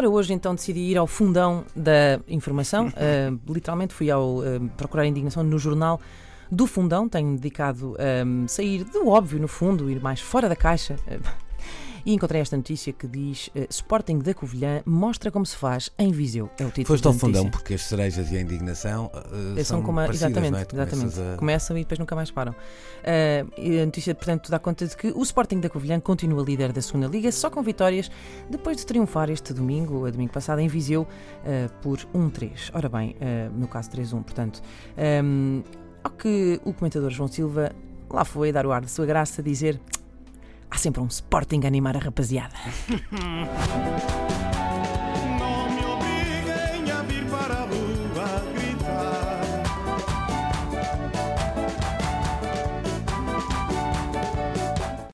Ora, hoje então decidi ir ao fundão da informação. Uh, literalmente fui ao uh, procurar indignação no jornal do fundão. Tenho dedicado a sair do óbvio, no fundo, ir mais fora da caixa. E encontrei esta notícia que diz uh, Sporting da Covilhã mostra como se faz em Viseu. É o título Foste ao fundão porque as cerejas e a indignação uh, são, são como a- exatamente, é? Exatamente. a- Começam e depois nunca mais param. E a notícia, portanto, dá conta de que o Sporting da Covilhã continua líder da segunda Liga, só com vitórias, depois de triunfar este domingo, a domingo passado, em Viseu, por 1-3. Ora bem, no caso 3-1, portanto. Ahm, ao que o comentador João Silva lá foi dar o ar de sua graça, dizer. Há sempre um Sporting a animar a rapaziada.